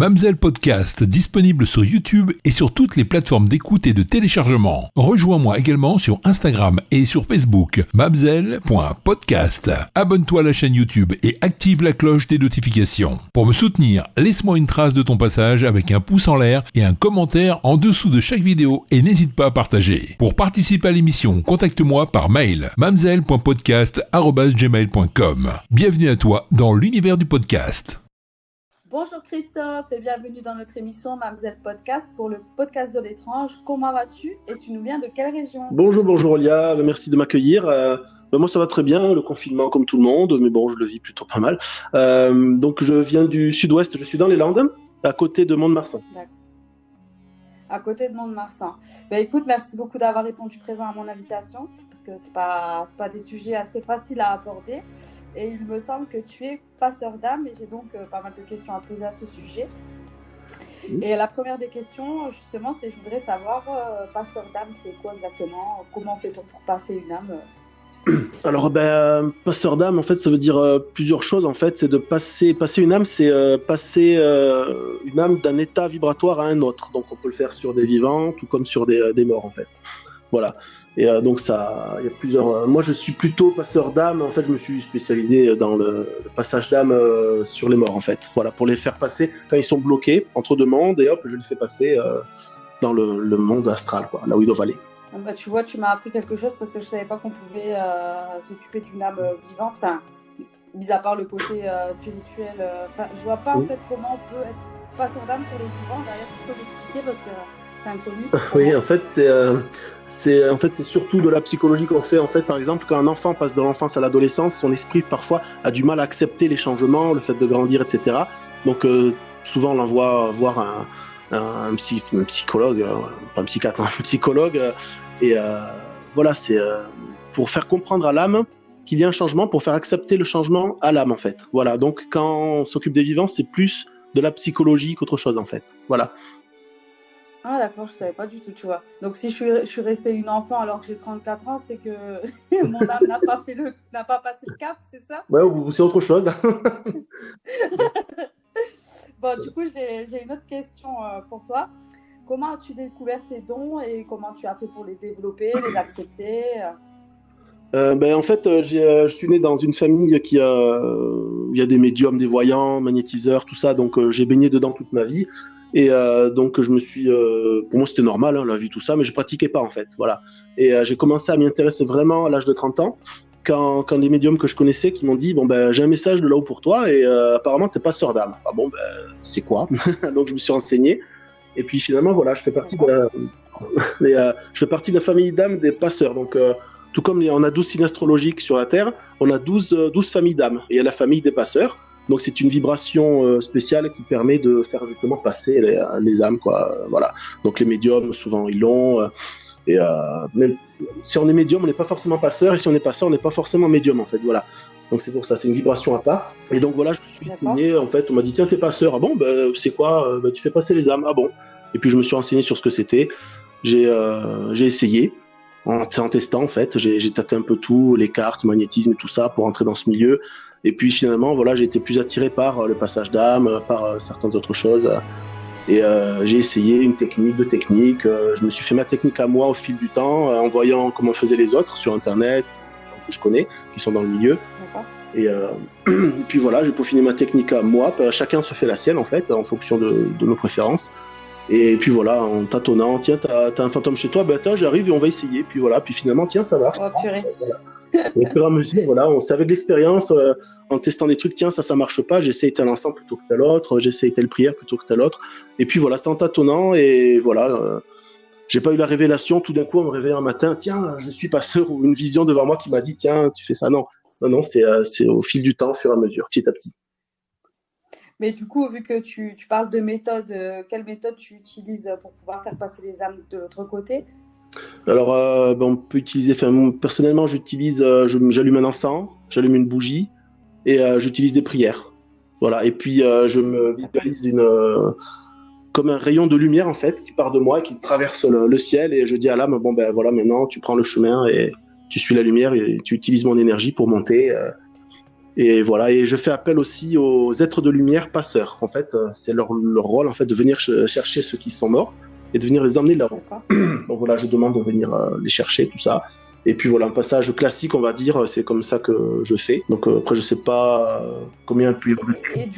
Mamselle Podcast, disponible sur YouTube et sur toutes les plateformes d'écoute et de téléchargement. Rejoins-moi également sur Instagram et sur Facebook, mamselle.podcast. Abonne-toi à la chaîne YouTube et active la cloche des notifications. Pour me soutenir, laisse-moi une trace de ton passage avec un pouce en l'air et un commentaire en dessous de chaque vidéo et n'hésite pas à partager. Pour participer à l'émission, contacte-moi par mail mamselle.podcast.gmail.com. Bienvenue à toi dans l'univers du podcast. Bonjour Christophe et bienvenue dans notre émission Mamzelle Podcast pour le podcast de l'étrange. Comment vas-tu et tu nous viens de quelle région? Bonjour, bonjour Olia, merci de m'accueillir. Euh, ben, moi ça va très bien, le confinement comme tout le monde, mais bon je le vis plutôt pas mal. Euh, donc je viens du sud-ouest, je suis dans les Landes, à côté de Mont-de-Marsan. D'accord à côté de Mont-de-Marsan. Ben, écoute, merci beaucoup d'avoir répondu présent à mon invitation, parce que ce n'est pas, pas des sujets assez faciles à aborder. Et il me semble que tu es passeur d'âme, et j'ai donc euh, pas mal de questions à poser à ce sujet. Et la première des questions, justement, c'est je voudrais savoir, euh, passeur d'âme, c'est quoi exactement? Comment fait-on pour passer une âme? alors, ben, passeur d'âme, en fait, ça veut dire euh, plusieurs choses. En fait, c'est de passer, passer une âme, c'est euh, passer euh, une âme d'un état vibratoire à un autre. Donc, on peut le faire sur des vivants, tout comme sur des, morts, en fait. Voilà. Et donc, ça, il y a plusieurs. moi, je suis plutôt passeur d'âme. En fait, je me suis spécialisé dans le, passage d'âme sur les morts, en fait. Voilà, pour les faire passer quand ils sont bloqués entre deux mondes, et hop, je les fais passer dans le, le, monde astral, quoi, là où ils doivent aller. Ah bah, tu vois, tu m'as appris quelque chose parce que je savais pas qu'on pouvait euh, s'occuper d'une âme euh, vivante. Enfin, mis à part le côté euh, spirituel. Enfin, je vois pas en fait comment on peut être passeur d'âme sur les vivants. D'ailleurs, tu peux m'expliquer parce que c'est inconnu. oui, en fait, c'est c'est en fait c'est surtout de la psychologie qu'on fait. En fait, par exemple, quand un enfant passe de l'enfance à l'adolescence, son esprit parfois a du mal à accepter les changements, le fait de grandir, etc. Donc souvent, on l'envoie voir un un, psychologue, euh, pas un psychiatre, un psychologue. Euh, et euh, voilà, c'est pour faire comprendre à l'âme qu'il y a un changement, pour faire accepter le changement à l'âme, en fait. Voilà, donc quand on s'occupe des vivants, c'est plus de la psychologie qu'autre chose, en fait. Voilà. Ah d'accord, je savais pas du tout, tu vois. Donc si je suis, je suis restée une enfant alors que j'ai 34 ans, c'est que mon âme n'a pas fait le, n'a pas passé le cap, c'est ça? Ouais, ou c'est autre chose. Bon, du coup, j'ai une autre question euh, pour toi. Comment as-tu découvert tes dons et comment tu as fait pour les développer, les accepter euh, ben, en fait, euh, je suis né dans une famille qui a, il y a des médiums, des voyants, magnétiseurs, tout ça. Donc, j'ai baigné dedans toute ma vie. Et donc, je me suis, pour moi, c'était normal, hein, la vie, tout ça, mais je pratiquais pas en fait. Voilà. Et j'ai commencé à m'y intéresser vraiment à l'âge de 30 ans quand, quand, des médiums que je connaissais qui m'ont dit bon ben j'ai un message de là-haut pour toi et euh, apparemment t'es pas sœur d'âme. Ah bon ben c'est quoi? Donc je me suis renseigné et puis finalement voilà je fais partie de la, euh, je fais partie de la famille d'âmes des passeurs. Donc euh, tout comme on a 12 signes astrologiques sur la Terre, on a 12, 12 familles d'âmes. Et il y a la famille des passeurs. Donc c'est une vibration spéciale qui permet de faire justement passer les, les, âmes quoi. Voilà. Donc les médiums souvent ils l'ont. Et euh, même si on est médium, on n'est pas forcément passeur, et si on est passeur, on n'est pas forcément médium, en fait. Voilà. Donc c'est pour ça, c'est une vibration à part. Et donc voilà, je me suis renseigné, en fait, on m'a dit, tiens, t'es passeur. Ah bon, ben, c'est quoi ben, Tu fais passer les âmes. Ah bon Et puis je me suis renseigné sur ce que c'était. J'ai euh, essayé, en, en, testant, en fait. J'ai tâté un peu tout, les cartes, magnétisme, tout ça, pour entrer dans ce milieu. Et puis finalement, voilà, j'ai été plus attiré par le passage d'âme, par certaines autres choses. Et euh, j'ai essayé une technique, deux techniques. Euh, je me suis fait ma technique à moi au fil du temps, euh, en voyant comment faisaient les autres sur Internet, que je connais, qui sont dans le milieu. Et, et, puis voilà, j'ai peaufiné ma technique à moi. Chacun se fait la sienne en fait, en fonction de, de nos préférences. Et puis voilà, en tâtonnant, tiens, t'as as un fantôme chez toi, ben attends, j'arrive et on va essayer. Puis voilà, puis finalement, tiens, ça marche. Oh, purée. Au fur et à mesure, voilà, on savait de l'expérience, euh, en testant des trucs, tiens, ça, ça marche pas, j'essaie tel instant plutôt que tel autre, j'essaie telle prière plutôt que tel autre. Et puis voilà, c'est en tâtonnant, et voilà, euh, j'ai pas eu la révélation, tout d'un coup, on me réveille un matin, tiens, je suis passeur, ou une vision devant moi qui m'a dit, tiens, tu fais ça. Non, non, non, c'est euh, au fil du temps, au fur et à mesure, petit à petit. Mais du coup, vu que tu, tu parles de méthode, quelle méthode tu utilises pour pouvoir faire passer les âmes de l'autre côté? Alors, euh, ben, on peut utiliser. personnellement, j'utilise, euh, j'allume un encens, j'allume une bougie et euh, j'utilise des prières. Voilà. Et puis, je me visualise une comme un rayon de lumière en fait qui part de moi, qui traverse le, ciel et je dis à l'âme bon ben voilà maintenant tu prends le chemin et tu suis la lumière et tu utilises mon énergie pour monter Et voilà, et je fais appel aussi aux êtres de lumière passeurs. En fait, c'est leur, leur, rôle en fait de venir chercher ceux qui sont morts et de venir les emmener là-haut. Donc voilà, je demande de venir euh, les chercher, tout ça. Et puis voilà, un passage classique, on va dire, c'est comme ça que je fais. Donc euh, après, je sais pas euh, combien puis et,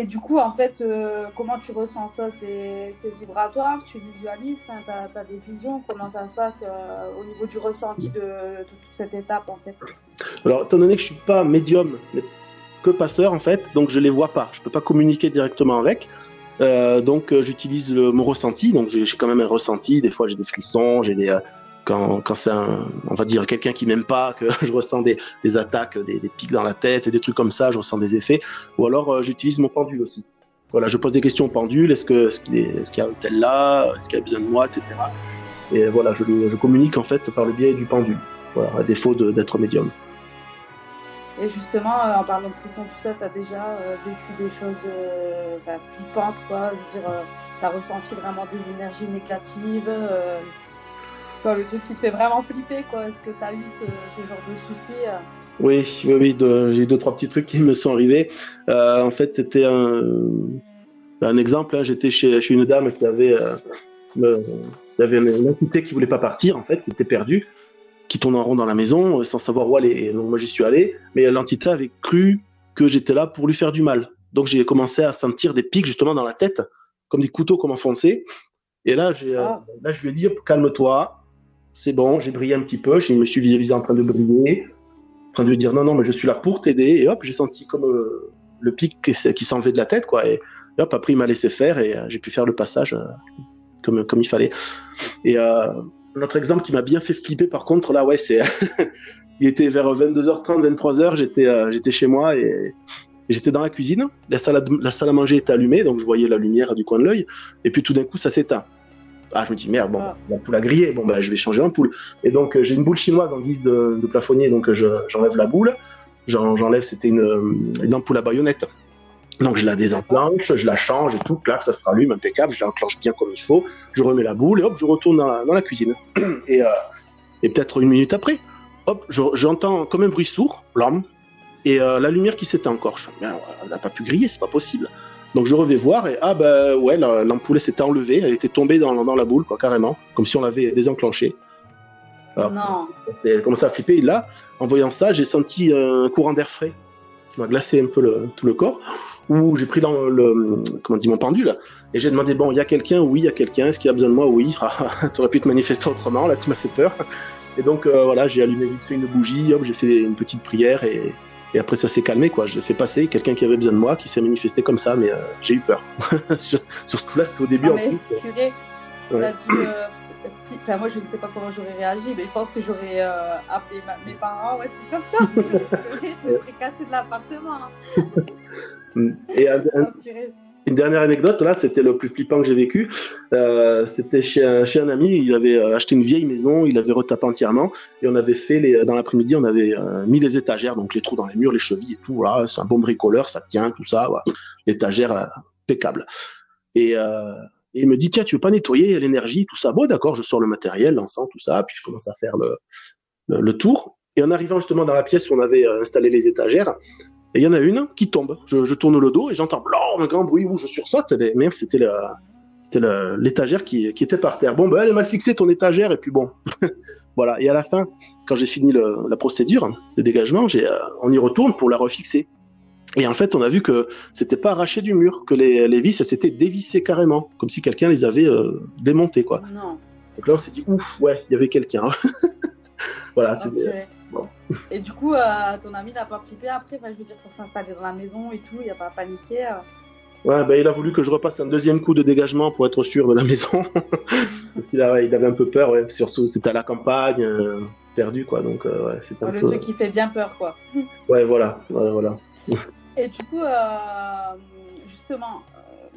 et du coup, en fait, euh, comment tu ressens ça? C'est vibratoire Tu visualises? Tu as, des visions? Comment ça se passe au niveau du ressenti de, de, toute cette étape, en fait? Alors, étant donné que je suis pas médium, mais que passeur, en fait, donc je les vois pas. Je peux pas communiquer directement avec. Donc j'utilise mon ressenti, donc j'ai quand même un ressenti. Des fois j'ai des frissons, j'ai des quand, quand c'est on va dire quelqu'un qui m'aime pas, que je ressens des, des attaques, des, pics dans la tête, des trucs comme ça, je ressens des effets. Ou alors euh, j'utilise mon pendule aussi. Voilà, je pose des questions au pendule. Est-ce que est-ce qu'il est, qu y a un tel là, est-ce qu'il a besoin de moi, etc. Et voilà, je, je, communique en fait par le biais du pendule. À défaut d'être médium. Et justement, euh, en parlant de frissons, tout ça, tu as déjà euh, vécu des choses euh, bah, flippantes, quoi. Je veux dire, tu as ressenti vraiment des énergies négatives le truc qui te fait vraiment flipper, quoi. Est-ce que tu as eu ce, genre de soucis euh? Oui, oui, oui j'ai eu deux, trois petits trucs qui me sont arrivés. Euh, en fait, c'était un, exemple. Hein, J'étais chez, une dame qui avait, euh, y avait une, entité qui voulait pas partir, en fait, qui était perdue, qui tournait en rond dans la maison sans savoir où aller. donc, moi, j'y suis allé, mais l'entité avait cru que j'étais là pour lui faire du mal. Donc, j'ai commencé à sentir des pics justement dans la tête, comme des couteaux comme enfoncés. Et là, ah. là je lui ai dit, calme-toi, c'est bon, j'ai brillé un petit peu, je me suis visualisé en train de briller, en train de lui dire non, non, mais je suis là pour t'aider, et hop, j'ai senti comme euh, le pic qui, qui s'enlevait de la tête, quoi, et, hop, après il m'a laissé faire, et euh, j'ai pu faire le passage euh, comme, comme il fallait. Et notre exemple qui m'a bien fait flipper, par contre, là, ouais, c'est. il était vers 22h30, 23h, j'étais j'étais chez moi et, j'étais dans la cuisine. La salle, à, la salle à manger était allumée, donc je voyais la lumière du coin de l'œil. Et puis tout d'un coup, ça s'éteint. Ah, je me dis merde, bon, ah. la poule a grillé, bon, bah, je vais changer poule. Et donc, euh, j'ai une boule chinoise en guise de, de plafonnier, donc euh, j'enlève la boule. J'enlève, c'était une, euh, une ampoule à baïonnette. Donc, je la désenclenche, je la change et tout, clac, ça se rallume, impeccable, je l'enclenche bien comme il faut, je remets la boule et hop, je retourne dans la, dans la cuisine. Et, euh, et peut-être une minute après, hop, j'entends comme un bruit sourd, l'homme, et euh, la lumière qui s'éteint encore. Je me dis, elle n'a pas pu griller, c'est pas possible. Donc je revais voir et ah bah ouais, l'ampoule s'était enlevée, elle était tombée dans, dans, la boule, quoi, carrément, comme si on l'avait désenclenchée. Alors, non. Elle commençait à flipper. Et là, en voyant ça, j'ai senti un courant d'air frais m'a glacé un peu le, tout le corps. Où j'ai pris dans le, comment dit, mon pendule et j'ai demandé bon, il y a quelqu'un? Oui, il y a quelqu'un. Est-ce qu'il y a besoin de moi? Oui. Ah, tu aurais pu te manifester autrement. Là, tu m'as fait peur. Et donc euh, voilà, j'ai allumé vite fait une bougie. Hop, j'ai fait une petite prière et et après, ça s'est calmé, quoi. Je l'ai fait passer. Quelqu'un qui avait besoin de moi, qui s'est manifesté comme ça, mais euh, j'ai eu peur. sur, sur, ce coup-là, c'était au début. Ah, mais, en purée, ouais. dû, euh, enfin, moi, je ne sais pas comment j'aurais réagi, mais je pense que j'aurais euh, appelé ma, mes parents ou un truc comme ça. je, je me serais cassé de l'appartement. Hein. Et un, un, oh, une dernière anecdote, là, c'était le plus flippant que j'ai vécu. Euh, c'était chez un, chez un ami, il avait euh, acheté une vieille maison, il avait retapé entièrement, et on avait fait, les, dans l'après-midi, on avait euh, mis des étagères, donc les trous dans les murs, les chevilles et tout, voilà, c'est un bon bricoleur, ça tient, tout ça, voilà. l'étagère impeccable. Et, et, il me dit, tiens, tu veux pas nettoyer l'énergie, tout ça? Bon, d'accord, je sors le matériel, l'encens, tout ça, puis je commence à faire le, le, tour. Et en arrivant justement dans la pièce où on avait installé les étagères, il y en a une qui tombe. Je, tourne le dos et j'entends un grand bruit où je sursaute. Mais merde, c'était l'étagère qui, était par terre. Bon, ben, elle est mal fixée ton étagère et puis bon. voilà. Et à la fin, quand j'ai fini la procédure de dégagement, j'ai, euh, on y retourne pour la refixer. Et en fait, on a vu que c'était pas arraché du mur, que les, les vis, elles s'étaient dévissées carrément, comme si quelqu'un les avait euh, démontées, quoi. Non. Donc là, on s'est dit, ouf, ouais, il y avait quelqu'un. voilà, okay. c'est. Bon. Et du coup, euh, ton ami n'a pas flippé après, je veux dire, pour s'installer dans la maison et tout, il n'a pas paniqué euh... Ouais, bah, il a voulu que je repasse un deuxième coup de dégagement pour être sûr de la maison. Parce qu'il avait, il avait un peu peur, ouais. surtout c'était à la campagne, euh, perdu, quoi. Donc, ouais, c'est un Le peu... truc qui fait bien peur, quoi. ouais, voilà, voilà, voilà. Et du coup, euh, justement,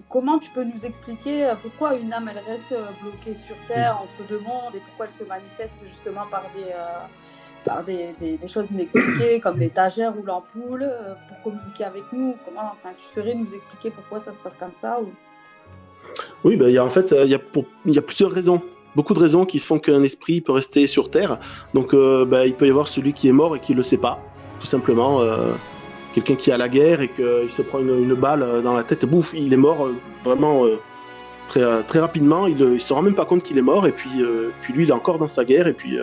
comment tu peux nous expliquer pourquoi une âme elle reste bloquée sur Terre entre deux mondes et pourquoi elle se manifeste justement par des, euh, par des, des, des, choses inexpliquées comme l'étagère ou l'ampoule euh, pour communiquer avec nous? Comment, enfin, tu ferais nous expliquer pourquoi ça se passe comme ça ou... Oui, ben, y a, en fait, il y, a pour, y a plusieurs raisons. Beaucoup de raisons qui font qu'un esprit peut rester sur Terre. Donc, euh, ben, il peut y avoir celui qui est mort et qui ne le sait pas, tout simplement. Euh, quelqu'un qui à la guerre et qu'il se prend une, balle dans la tête, et bouf, il est mort vraiment très, très rapidement. Il ne se rend même pas compte qu'il est mort, et puis, puis lui, il est encore dans sa guerre, et puis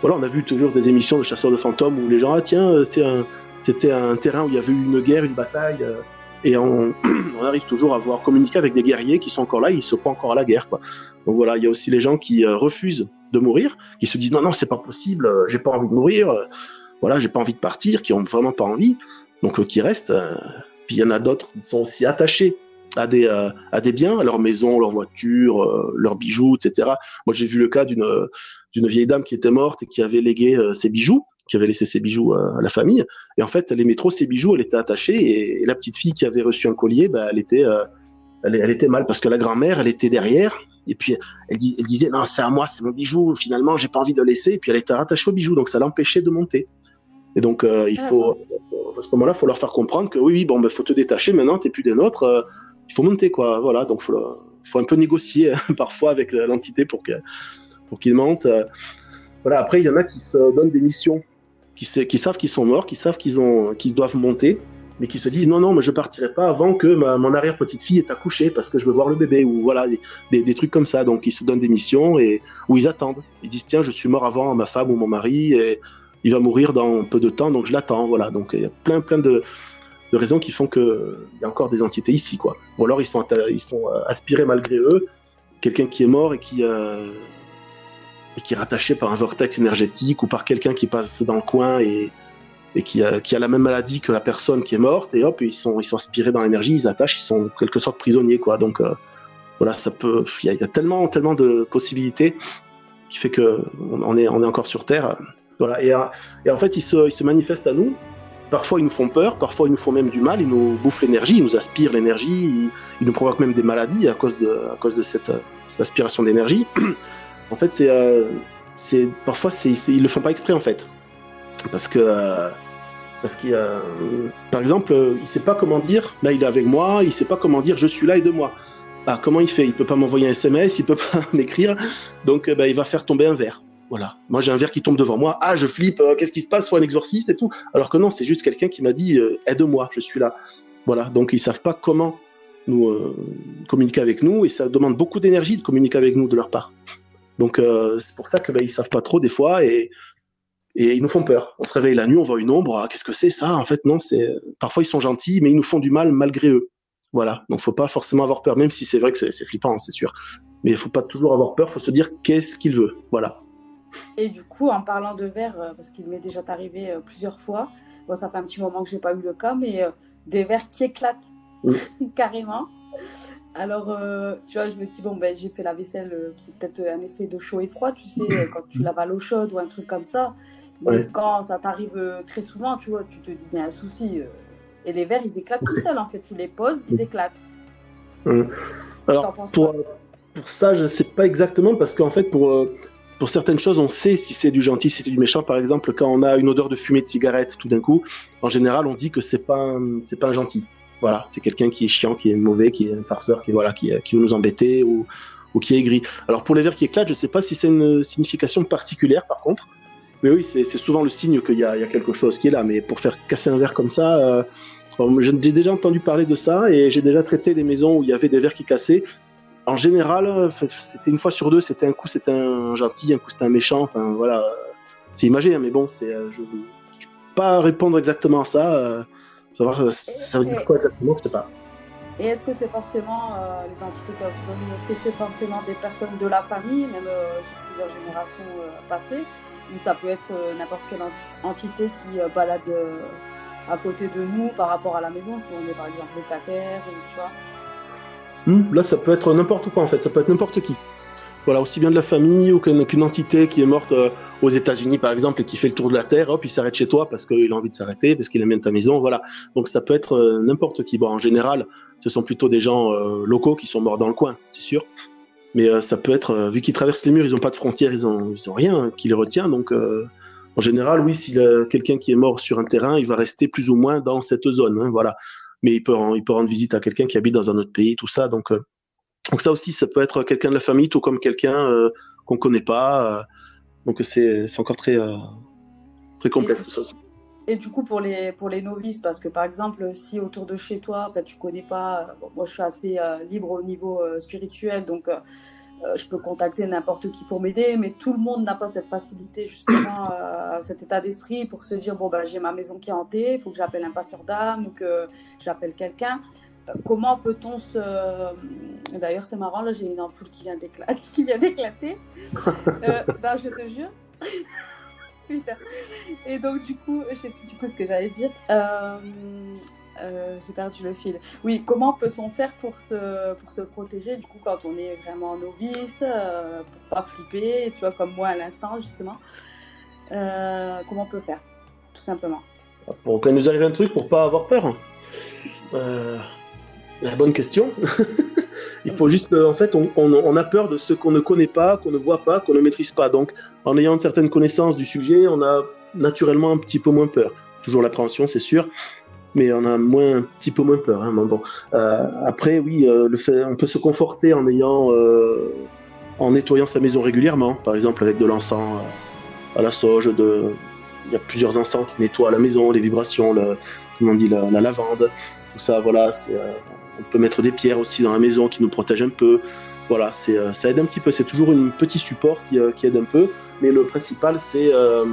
voilà, on a vu toujours des émissions de chasseurs de fantômes où les gens, ah tiens, c'était un, terrain où il y avait eu une guerre, une bataille. et on, arrive toujours à voir communiquer avec des guerriers qui sont encore là, ils se croient encore à la guerre. Quoi. Donc voilà, il y a aussi les gens qui refusent de mourir, qui se disent non, non, c'est pas possible, j'ai pas envie de mourir voilà, j'ai pas envie de partir, qui ont vraiment pas envie, donc euh, qui restent. Euh, puis il y en a d'autres qui sont aussi attachés à des, euh, à des biens, à leur maison, leur voiture, leurs bijoux, etc. Moi, j'ai vu le cas d'une d'une vieille dame qui était morte et qui avait légué ses bijoux, qui avait laissé ses bijoux à, la famille. Et en fait, elle aimait trop ses bijoux, elle était attachée. Et, la petite fille qui avait reçu un collier, bah, elle était elle, elle, était mal parce que la grand-mère, elle était derrière. Et puis elle, elle disait non, c'est à moi, c'est mon bijou. Finalement, j'ai pas envie de le laisser. Et puis elle était rattachée au bijou, donc ça l'empêchait de monter. Et donc, il ah faut, à ce moment-là, il faut leur faire comprendre que oui, oui, bon, ben, faut te détacher maintenant, t'es plus des nôtres, euh, il faut monter, quoi. Voilà, donc faut, faut un peu négocier parfois avec l'entité pour que, pour qu'ils montent. Voilà, après, il y en a qui se donnent des missions, qui, savent qu'ils sont morts, qui savent qu'ils qu'ils doivent monter, mais qui se disent non, non, mais je partirai pas avant que mon arrière-petite-fille ait accouché parce que je veux voir le bébé, ou voilà, des, des, trucs comme ça. Donc, ils se donnent des missions et où ils attendent. Ils disent tiens, je suis mort avant ma femme ou mon mari, et il va mourir dans peu de temps, donc je l'attends. Voilà, donc il y a plein, plein de, raisons qui font qu'il y a encore des entités ici, quoi. Ou alors ils sont, ils sont euh, aspirés malgré eux. Quelqu'un qui est mort et qui, euh, et qui est rattaché par un vortex énergétique ou par quelqu'un qui passe dans le coin et, qui, a, la même maladie que la personne qui est morte, et hop, ils sont, ils sont aspirés dans l'énergie, ils attachent, ils sont quelque sorte prisonniers, quoi. Donc euh, voilà, ça peut. Il y, a tellement, tellement de possibilités qui fait que on est, on est encore sur Terre. Voilà. Et, et en fait, ils se, manifestent à nous. Parfois, ils nous font peur, parfois, ils nous font même du mal, ils nous bouffent l'énergie, ils nous aspirent l'énergie, ils, nous provoquent même des maladies à cause de, cette, aspiration d'énergie. en fait, euh, parfois, c'est, ils le font pas exprès, en fait. Parce que, euh, parce qu'il euh, par exemple, il sait pas comment dire, là, il est avec moi, il sait pas comment dire, je suis là, de moi Ah, comment il fait? Il peut pas m'envoyer un SMS, il peut pas m'écrire, donc bah, il va faire tomber un verre. Voilà. Moi, j'ai un verre qui tombe devant moi. Ah, je flippe. Euh, qu'est-ce qui se passe Faut un exorciste et tout. Alors que non, c'est juste quelqu'un qui m'a dit euh, aide-moi, je suis là. Voilà. Donc, ils savent pas comment nous euh, communiquer avec nous et ça demande beaucoup d'énergie de communiquer avec nous de leur part. Donc, c'est pour ça que ben, ils savent pas trop des fois et, et ils nous font peur. On se réveille la nuit, on voit une ombre. Ah, qu'est-ce que c'est ça? En fait, non. C'est parfois ils sont gentils, mais ils nous font du mal malgré eux. Voilà. Donc, faut pas forcément avoir peur, même si c'est vrai que c'est flippant, hein, c'est sûr. Mais il faut pas toujours avoir peur. Faut se dire qu'est-ce qu'il veut. Voilà. Et du coup, en parlant de verre, euh, parce qu'il m'est déjà arrivé euh, plusieurs fois, bon, ça fait un petit moment que je n'ai pas eu le cas, mais euh, des verres qui éclatent carrément. Alors, tu vois, je me dis, bon, ben, j'ai fait la vaisselle, c'est peut-être un effet de chaud et froid, tu sais, quand tu laves à l'eau chaude ou un truc comme ça. Mais quand ça t'arrive très souvent, tu vois, tu te dis, il y a un souci. et les verres, ils éclatent tout seuls, en fait. Tu les poses, ils éclatent. Alors, pour, pour, ça, je ne sais pas exactement, parce qu'en fait, pour pour certaines choses, on sait si c'est du gentil, si c'est du méchant. Par exemple, quand on a une odeur de fumée de cigarette, tout d'un coup, en général, on dit que c'est pas c'est pas un gentil. Voilà, c'est quelqu'un qui est chiant, qui est mauvais, qui est un farceur, qui voilà, qui, veut nous embêter ou, qui est aigri. Alors pour les verres qui éclatent, je sais pas si c'est une signification particulière, par contre. Mais oui, c'est souvent le signe qu'il y, y, a quelque chose qui est là. Mais pour faire casser un verre comme ça, euh, j'ai déjà entendu parler de ça et j'ai déjà traité des maisons où il y avait des verres qui cassaient en général, c'était une fois sur deux, c'était un coup c'était un gentil, un coup c'était un méchant. Enfin voilà, c'est imagé, hein, mais bon, c'est, euh, je ne peux pas répondre exactement à ça. Euh, savoir ça veut dire quoi exactement, je sais pas. Et est-ce que c'est forcément euh, les entités peuvent Est-ce que c'est forcément des personnes de la famille, même sur plusieurs générations passées, ou ça peut être n'importe quelle entité qui balade à côté de nous par rapport à la maison, si on est par exemple locataire, ou tu vois? Là, ça peut être n'importe quoi en fait, ça peut être n'importe qui. Voilà, aussi bien de la famille ou qu'une entité qui est morte euh, aux États-Unis par exemple et qui fait le tour de la Terre, hop, il s'arrête chez toi parce qu'il a envie de s'arrêter, parce qu'il aime bien ta maison, voilà. Donc ça peut être euh, n'importe qui. Bon, en général, ce sont plutôt des gens euh, locaux qui sont morts dans le coin, c'est sûr. Mais ça peut être, vu qu'ils traversent les murs, ils n'ont pas de frontières, ils ont, ils ont rien qui les retient. Donc en général, oui, si quelqu'un qui est mort sur un terrain, il va rester plus ou moins dans cette zone. Hein, voilà mais il peut, il peut rendre visite à quelqu'un qui habite dans un autre pays, tout ça. Donc, euh, donc ça aussi, ça peut être quelqu'un de la famille, tout comme quelqu'un euh, qu'on connaît pas. Euh, donc c'est encore très, très complexe. Et du coup, pour les, pour les novices, parce que par exemple, si autour de chez toi, en fait, tu connais pas, moi je suis assez libre au niveau spirituel, donc je peux contacter n'importe qui pour m'aider, mais tout le monde n'a pas cette facilité, justement, cet état d'esprit pour se dire bon, bah, j'ai ma maison qui est hantée, il faut que j'appelle un passeur d'âme ou que j'appelle quelqu'un comment peut-on se. D'ailleurs, c'est marrant, là, j'ai une ampoule qui vient d'éclater. euh, non, je te jure. Putain. Et donc, du coup, je sais plus du coup ce que j'allais dire. Euh, euh, j'ai perdu le fil. Oui, comment peut-on faire pour se, pour se protéger, du coup, quand on est vraiment novice, euh, pour pas flipper, tu vois, comme moi à l'instant, justement? Comment on peut faire, tout simplement? Pour qu'il nous arrive un truc pour pas avoir peur la bonne question. Il faut juste, euh, en fait, on, a peur de ce qu'on ne connaît pas, qu'on ne voit pas, qu'on ne maîtrise pas. Donc, en ayant une certaine connaissance du sujet, on a naturellement un petit peu moins peur. Toujours l'appréhension, c'est sûr, mais on a moins, un petit peu moins peur. Hein, bon. Euh, après, oui, euh, le fait, on peut se conforter en ayant, en nettoyant sa maison régulièrement, par exemple avec de l'encens à la sauge. De... Il y a plusieurs encens qui nettoient la maison, les vibrations, le, comment on dit, la, la lavande tout ça, voilà, on peut mettre des pierres aussi dans la maison qui nous protègent un peu. Voilà, euh, ça aide un petit peu. C'est toujours un petit support qui, euh, aide un peu. Mais le principal, c'est euh,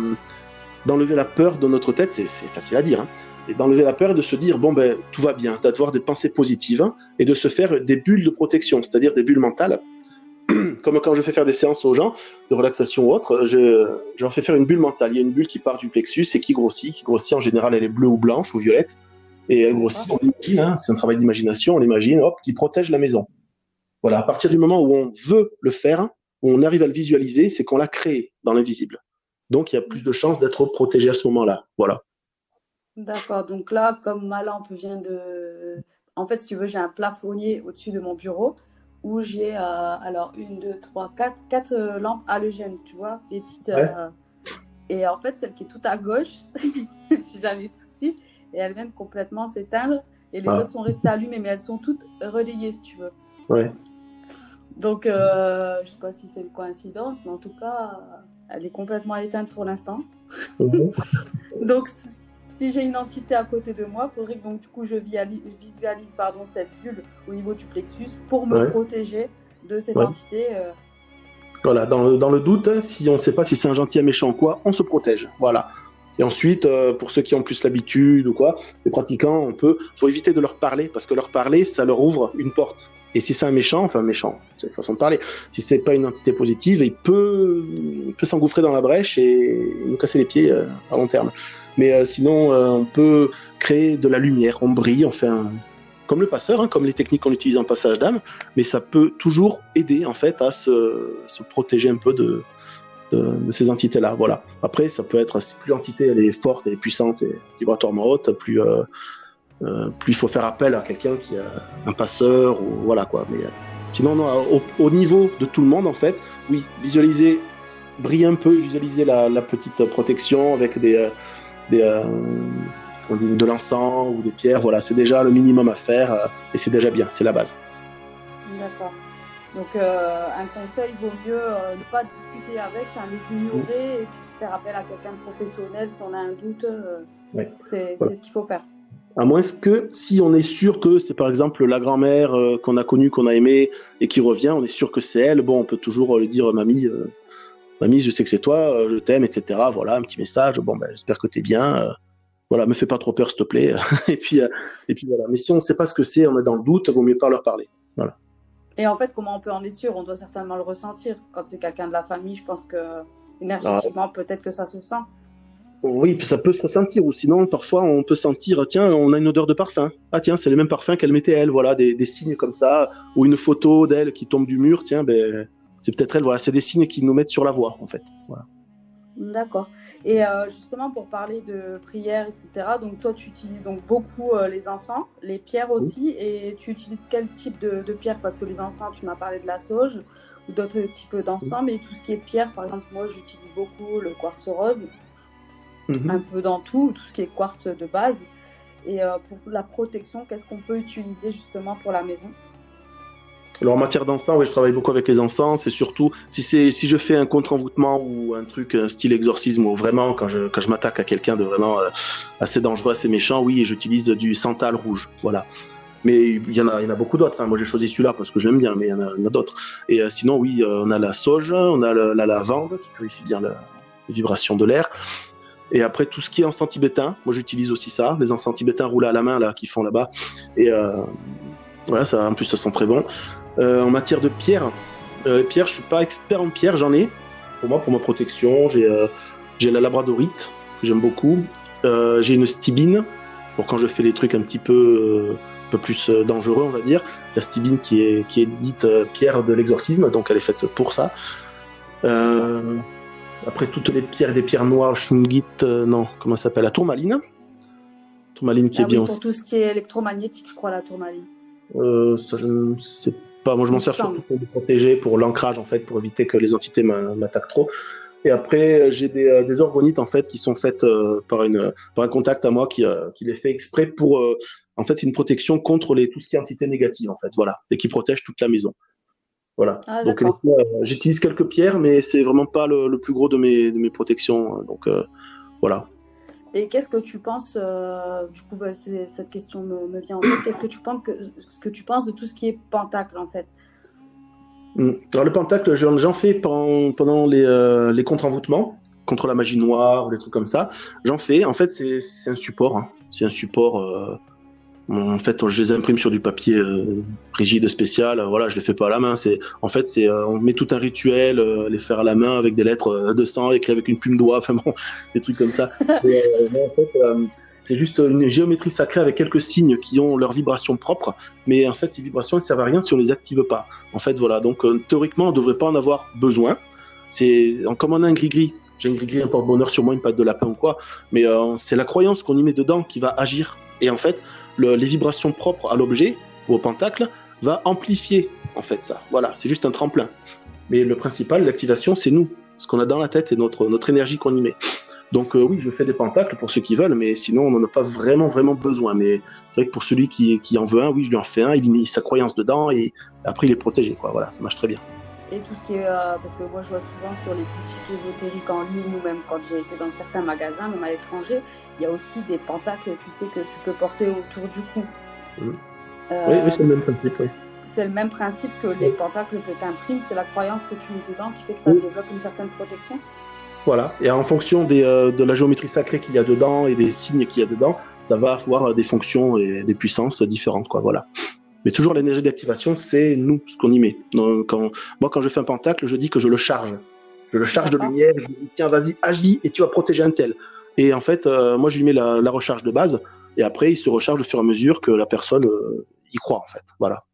d'enlever la peur de notre tête. C'est, facile à dire. Hein, et d'enlever la peur et de se dire, bon, ben, tout va bien. D'avoir des pensées positives hein, et de se faire des bulles de protection, c'est-à-dire des bulles mentales. Comme quand je fais faire des séances aux gens de relaxation ou autre, je, je leur fais faire une bulle mentale. Il y a une bulle qui part du plexus et qui grossit. Qui grossit en général, elle est bleue ou blanche ou violette. Et elle grossit, on imagine, hein, c'est un travail d'imagination, on l'imagine, hop, qui protège la maison. Voilà, à partir du moment où on veut le faire, où on arrive à le visualiser, c'est qu'on l'a créé dans l'invisible. Donc il y a plus de chances d'être protégé à ce moment-là. Voilà. D'accord, donc là, comme ma lampe vient de. En fait, si tu veux, j'ai un plafonnier au-dessus de mon bureau où j'ai euh, alors une, deux, trois, quatre, quatre euh, lampes halogènes, tu vois, des petites. Euh, et en fait, celle qui est tout à gauche, j'ai jamais de soucis et elles viennent complètement s'éteindre. Et les ah. autres sont restées allumées, mais elles sont toutes relayées, si tu veux. Ouais. Donc, je ne sais pas si c'est une coïncidence, mais en tout cas, elle est complètement éteinte pour l'instant. Mhm. donc, si j'ai une entité à côté de moi, il faudrait que donc, du coup, je visualise pardon, cette bulle au niveau du plexus pour me protéger de cette entité. Euh. Voilà, dans le, dans le doute, si on ne sait pas si c'est un gentil, un méchant ou quoi, on se protège. Voilà. Et ensuite, euh, pour ceux qui ont plus l'habitude ou quoi, les pratiquants, on peut, faut éviter de leur parler parce que leur parler, ça leur ouvre une porte. Et si c'est un méchant, enfin méchant, c'est une façon de parler. Si c'est pas une entité positive, il peut, il peut s'engouffrer dans la brèche et nous casser les pieds euh, à long terme. Mais euh, sinon, on peut créer de la lumière, on brille, on fait un, comme le passeur, hein, comme les techniques qu'on utilise en passage d'âme, mais ça peut toujours aider en fait à se, se protéger un peu de, de, ces entités-là. Voilà. Après, ça peut être, plus l'entité elle est forte, et puissante et vibratoirement haute, plus, euh, euh, plus il faut faire appel à quelqu'un qui a un passeur, ou voilà quoi. Mais euh, sinon, au, niveau de tout le monde, en fait, oui, visualiser, briller un peu, visualiser la, petite protection avec des, des on dit de l'encens ou des pierres, voilà, c'est déjà le minimum à faire et c'est déjà bien, c'est la base. D'accord. Donc euh, un conseil, vaut mieux euh, ne pas discuter avec, les ignorer et puis faire appel à quelqu'un de professionnel si on a un doute. Euh, c'est ce qu'il faut faire. À moins que si on est sûr que c'est par exemple la grand-mère qu'on a connue, qu'on a aimée et qui revient, on est sûr que c'est elle, bon, on peut toujours lui dire Mamie, mamie, je sais que c'est toi, je t'aime, etc. Voilà, un petit message, bon, ben, j'espère que tu es bien. voilà, me fais pas trop peur, s'il te plaît. et, puis, et puis voilà. Mais si on ne sait pas ce que c'est, on est dans le doute, vaut mieux pas leur parler. Voilà. Et en fait, comment on peut en être sûr? On doit certainement le ressentir. Quand c'est quelqu'un de la famille, je pense que énergétiquement, ah. peut-être que ça se sent. Oui, ça peut se ressentir. Ou sinon, parfois, on peut sentir, tiens, on a une odeur de parfum. Ah tiens, c'est le même parfum qu'elle mettait elle. Voilà, des, des, signes comme ça. Ou une photo d'elle qui tombe du mur. Tiens, ben, c'est peut-être elle. Voilà, c'est des signes qui nous mettent sur la voie, en fait. Voilà. D'accord. Et euh, justement, pour parler de prière, etc., donc toi, tu utilises donc beaucoup euh, les encens, les pierres aussi, et tu utilises quel type de, de pierre? Parce que les encens, tu m'as parlé de la sauge ou d'autres types d'encens, mais tout ce qui est pierre, par exemple, moi, j'utilise beaucoup le quartz rose, mhm. un peu dans tout, tout ce qui est quartz de base. Et euh, pour la protection, qu'est-ce qu'on peut utiliser justement pour la maison? Alors en matière d'encens, oui, je travaille beaucoup avec les encens. C'est surtout si c'est si je fais un contre-envoûtement ou un truc un style exorcisme ou vraiment quand je quand je m'attaque à quelqu'un de vraiment euh, assez dangereux, assez méchant, oui, j'utilise du santal rouge. Voilà. Mais il y en a, il y en a beaucoup d'autres. Hein. Moi, j'ai choisi celui-là parce que j'aime bien, mais il y en a, d'autres. Et euh, sinon, oui, euh, on a la sauge, on a la lavande qui purifie bien la, les vibrations de l'air. Et après, tout ce qui est encens tibétain, moi j'utilise aussi ça, les encens tibétains roulés à la main là, qui font là-bas. Et voilà, ça, en plus, ça sent très bon. Euh, en matière de pierre, euh, pierre, je suis pas expert en pierre, j'en ai. Pour moi, pour ma protection, j'ai euh, j'ai la labradorite que j'aime beaucoup. Euh, j'ai une stibine pour quand je fais les trucs un petit peu plus dangereux, on va dire. La stibine qui est qui est dite pierre de l'exorcisme, donc elle est faite pour ça. Après toutes les pierres, des pierres noires, shungit, non, comment ça s'appelle? La tourmaline. Tourmaline qui ah est bien aussi. Pour tout ce qui est électromagnétique, je crois, la tourmaline. ça, je ne sais pas, moi je m'en sers surtout pour me protéger, pour l'ancrage en fait, pour éviter que les entités m'attaquent trop. Et après, j'ai des, euh, des, orgonites en fait qui sont faites euh, par, une, par un contact à moi qui, euh, qui les fait exprès pour en fait une protection contre les, tout ce qui est entités négatives en fait, voilà, et qui protège toute la maison. Voilà. Ah, donc j'utilise quelques pierres, mais c'est vraiment pas le, le, plus gros de mes, de mes protections. Donc voilà. Et qu'est-ce que tu penses, euh, du coup, bah, cette question me, me, vient en tête, qu'est-ce que tu penses que, ce que tu penses de tout ce qui est pentacle, en fait? Hmm. Alors, le pentacle, j'en fais pendant, pendant les, euh, les contre-envoûtements, contre la magie noire, des trucs comme ça. J'en fais, en fait, c'est un support. Hein. C'est un support euh, en fait, je les imprime sur du papier euh, rigide spécial. Voilà, je les fais pas à la main. C'est, en fait, c'est, euh, on met tout un rituel, euh, les faire à la main avec des lettres de sang écrites avec une plume d'oie, enfin bon, des trucs comme ça. Et, en fait, c'est juste une géométrie sacrée avec quelques signes qui ont leur vibration propre. Mais en fait, ces vibrations ne servent à rien si on les active pas. En fait, voilà. Donc, théoriquement, on devrait pas en avoir besoin. C'est, comme on a un gris-gris, j'ai gris-gris, un porte-bonheur sur moi, une patte de lapin ou quoi. Mais c'est la croyance qu'on y met dedans qui va agir. Et en fait, les vibrations propres à l'objet ou au pentacle va amplifier en fait ça. Voilà, c'est juste un tremplin. Mais le principal, l'activation, c'est nous, ce qu'on a dans la tête et notre, notre énergie qu'on y met. Donc euh, oui, je fais des pentacles pour ceux qui veulent, mais sinon on n'en a pas vraiment vraiment besoin. Mais c'est vrai que pour celui qui, qui en veut un, oui, je lui en fais un, il met sa croyance dedans et après il est protégé. Voilà, ça marche très bien et tout ce qui est. Euh, parce que moi, je vois souvent sur les boutiques ésotériques en ligne ou même quand j'ai été dans certains magasins, même à l'étranger, il y a aussi des pentacles, tu sais, que tu peux porter autour du cou. Mmh. Euh, oui, c'est le même principe. Oui. C'est le même principe que les pentacles que tu imprimes, c'est la croyance que tu mets dedans qui fait que ça développe une certaine protection. Voilà, et en fonction des, euh, de la géométrie sacrée qu'il y a dedans et des signes qu'il y a dedans, ça va avoir des fonctions et des puissances différentes. Quoi, voilà. Mais toujours l'énergie d'activation, c'est nous, ce qu'on y met. Donc, moi, quand je fais un pentacle, je dis que je le charge. Je le charge de lumière, je dis, tiens, vas-y, agis et tu vas protéger un tel. Et en fait, euh, moi, je lui mets la, recharge de base et après, il se recharge au fur et à mesure que la personne euh, y croit, en fait. Voilà.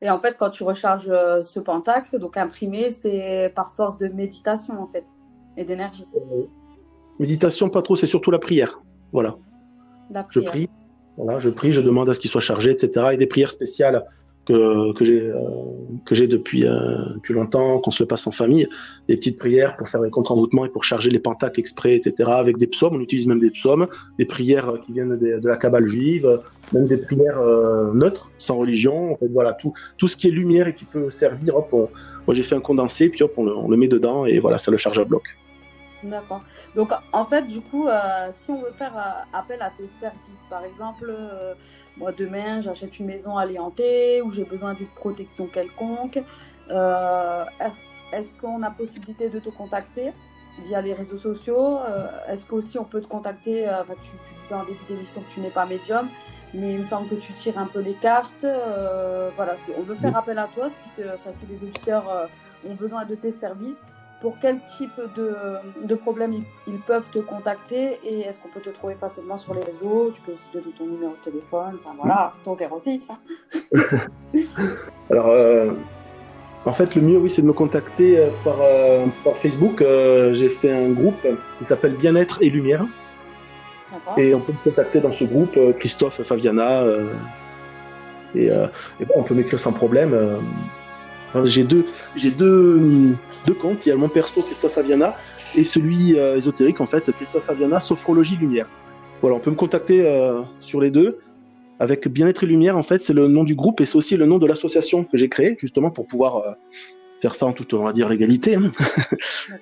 Et en fait, quand tu recharges euh, ce pentacle, donc imprimé, c'est par force de méditation, en fait, et d'énergie. méditation, pas trop, c'est surtout la prière. Voilà. La prière. Je prie, je prie, je demande à ce qu'il soit chargé, etc. Et des prières spéciales que, que j'ai euh, depuis euh, depuis longtemps, qu'on se passe en famille, des petites prières pour faire les contre-envoûtements et pour charger les pentacles exprès, etc. Avec des psaumes, on utilise même des psaumes, des prières qui viennent de, de la cabale juive, même des prières euh, neutres, sans religion. En fait, voilà, tout tout ce qui est lumière et qui peut servir. Hop, moi j'ai fait un condensé, puis hop, on le, on le met dedans et voilà, ça le charge à bloc. D'accord. Donc, en fait, du coup, euh, si on veut faire euh, appel à tes services, par exemple, euh, moi, demain, j'achète une maison à Léanté ou j'ai besoin d'une protection quelconque, est-ce qu'on a possibilité de te contacter via les réseaux sociaux? Est-ce qu'aussi on peut te contacter tu, tu, disais en début d'émission que tu n'es pas médium, mais il me semble que tu tires un peu les cartes. voilà, si on veut faire appel à toi, si les auditeurs ont besoin de tes services, pour quel type de, de problème ils, peuvent te contacter et est-ce qu'on peut te trouver facilement sur les réseaux Tu peux aussi donner ton numéro de téléphone, enfin voilà, ton 06. Hein. Alors, euh, en fait, le mieux, oui, c'est de me contacter euh, par, euh, par Facebook. J'ai fait un groupe qui s'appelle Bien-être et Lumière. Et on peut me contacter dans ce groupe, Christophe, Faviana. et, et on peut m'écrire sans problème. J'ai deux, j'ai deux, deux comptes. Il y a mon perso Christophe Aviana et celui euh, ésotérique en fait Christophe Aviana Sophrologie Lumière. Voilà, on peut me contacter euh, sur les deux. avec Bien-être et Lumière, en fait, c'est le nom du groupe et c'est aussi le nom de l'association que j'ai créée, justement pour pouvoir euh, faire ça en toute, on va dire, légalité. Hein.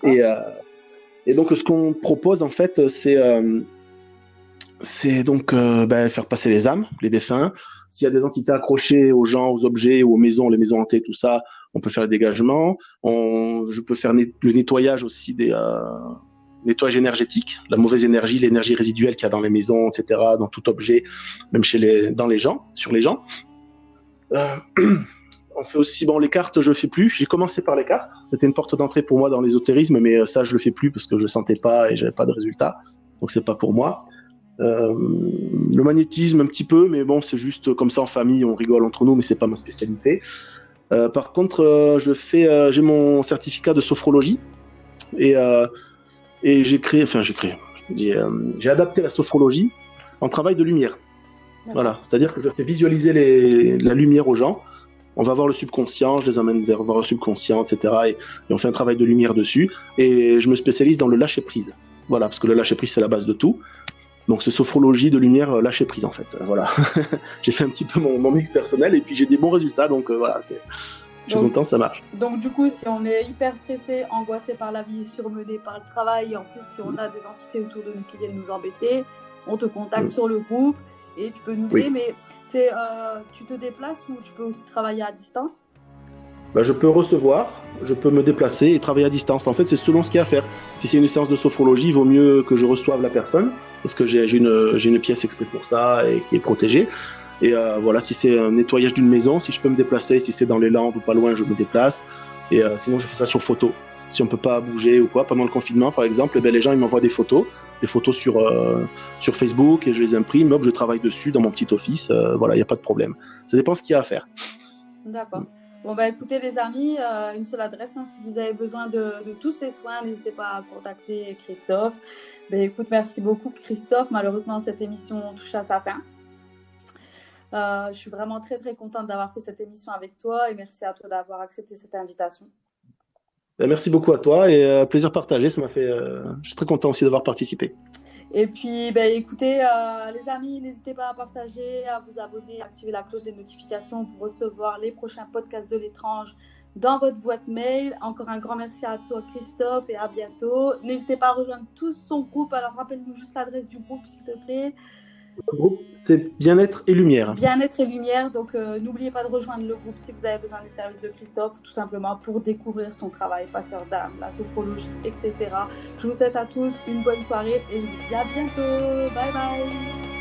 et, euh, et, donc, ce qu'on propose, en fait, c'est c'est donc ben, faire passer les âmes, les défunts. S'il y a des entités accrochées aux gens, aux objets, aux maisons, les maisons hantées, tout ça, on peut faire le dégagement. On, je peux faire le nettoyage aussi des, nettoyage énergétique, la mauvaise énergie, l'énergie résiduelle qu'il y a dans les maisons, etc., dans tout objet, même chez les, dans les gens, sur les gens. Euh, on fait aussi, bon, les cartes, je le fais plus. J'ai commencé par les cartes. C'était une porte d'entrée pour moi dans l'ésotérisme, mais euh, ça, je le fais plus parce que je le sentais pas et j'avais pas de résultat. Donc, c'est pas pour moi. Euh, le magnétisme, un petit peu, mais bon, c'est juste comme ça en famille, on rigole entre nous, mais c'est pas ma spécialité. Euh, par contre, euh, je fais, euh, j'ai mon certificat de sophrologie et et j'ai créé, enfin j'ai créé, j'ai adapté la sophrologie en travail de lumière. Voilà, c'est-à-dire que je fais visualiser les, la lumière aux gens. On va voir le subconscient, je les amène vers voir le subconscient, etc. Et, on fait un travail de lumière dessus. Et je me spécialise dans le lâcher prise. Voilà, parce que le lâcher prise c'est la base de tout. Donc c'est sophrologie de lumière euh, lâcher prise en fait. Voilà, j'ai fait un petit peu mon, mon, mix personnel et puis j'ai des bons résultats. Donc euh, voilà, c'est je suis content, ça marche. Donc, du coup, si on est hyper stressé, angoissé par la vie, surmené par le travail, et en plus, si on a des entités autour de nous qui viennent nous embêter, on te contacte sur le groupe et tu peux nous aider. Mais c'est, euh, tu te déplaces ou tu peux aussi travailler à distance? Bah, Je peux recevoir, je peux me déplacer et travailler à distance. En fait, c'est selon ce qu'il y a à faire. Si c'est une séance de sophrologie, il vaut mieux que je reçoive la personne parce que j'ai une, pièce exprès pour ça et qui est protégée. Et euh, voilà, si c'est un nettoyage d'une maison, si je peux me déplacer, si c'est dans les Landes ou pas loin, je me déplace. Et euh, sinon, je fais ça sur photo. Si on peut pas bouger ou quoi, pendant le confinement, par exemple, eh ben, les gens ils m'envoient des photos, des photos sur euh, sur Facebook et je les imprime. Hop, je travaille dessus dans mon petit office. Euh, voilà, il n'y a pas de problème. Ça dépend ce qu'il y a à faire. D'accord. Bon, bah écoutez, les amis, euh, une seule adresse. Hein, si vous avez besoin de, tous ces soins, n'hésitez pas à contacter Christophe. Ben, écoute, merci beaucoup, Christophe. Malheureusement, cette émission touche à sa fin. Euh, je suis vraiment très très contente d'avoir fait cette émission avec toi et merci à toi d'avoir accepté cette invitation. Ben, merci beaucoup à toi et euh, plaisir partagé. Ça m'a fait. Je suis très content aussi d'avoir participé. Et puis, ben, écoutez, euh, les amis, n'hésitez pas à partager, à vous abonner, à activer la cloche des notifications pour recevoir les prochains podcasts de l'étrange dans votre boîte mail. Encore un grand merci à toi, Christophe, et à bientôt. N'hésitez pas à rejoindre tout son groupe. Alors, rappelle-nous juste l'adresse du groupe, s'il te plaît. Le groupe, c'est Bien-être et Lumière. Bien-être et Lumière. Donc, euh, n'oubliez pas de rejoindre le groupe si vous avez besoin des services de Christophe, tout simplement pour découvrir son travail, passeur d'âme, la sophrologie, etc. Je vous souhaite à tous une bonne soirée et je vous dis à bientôt. Bye bye.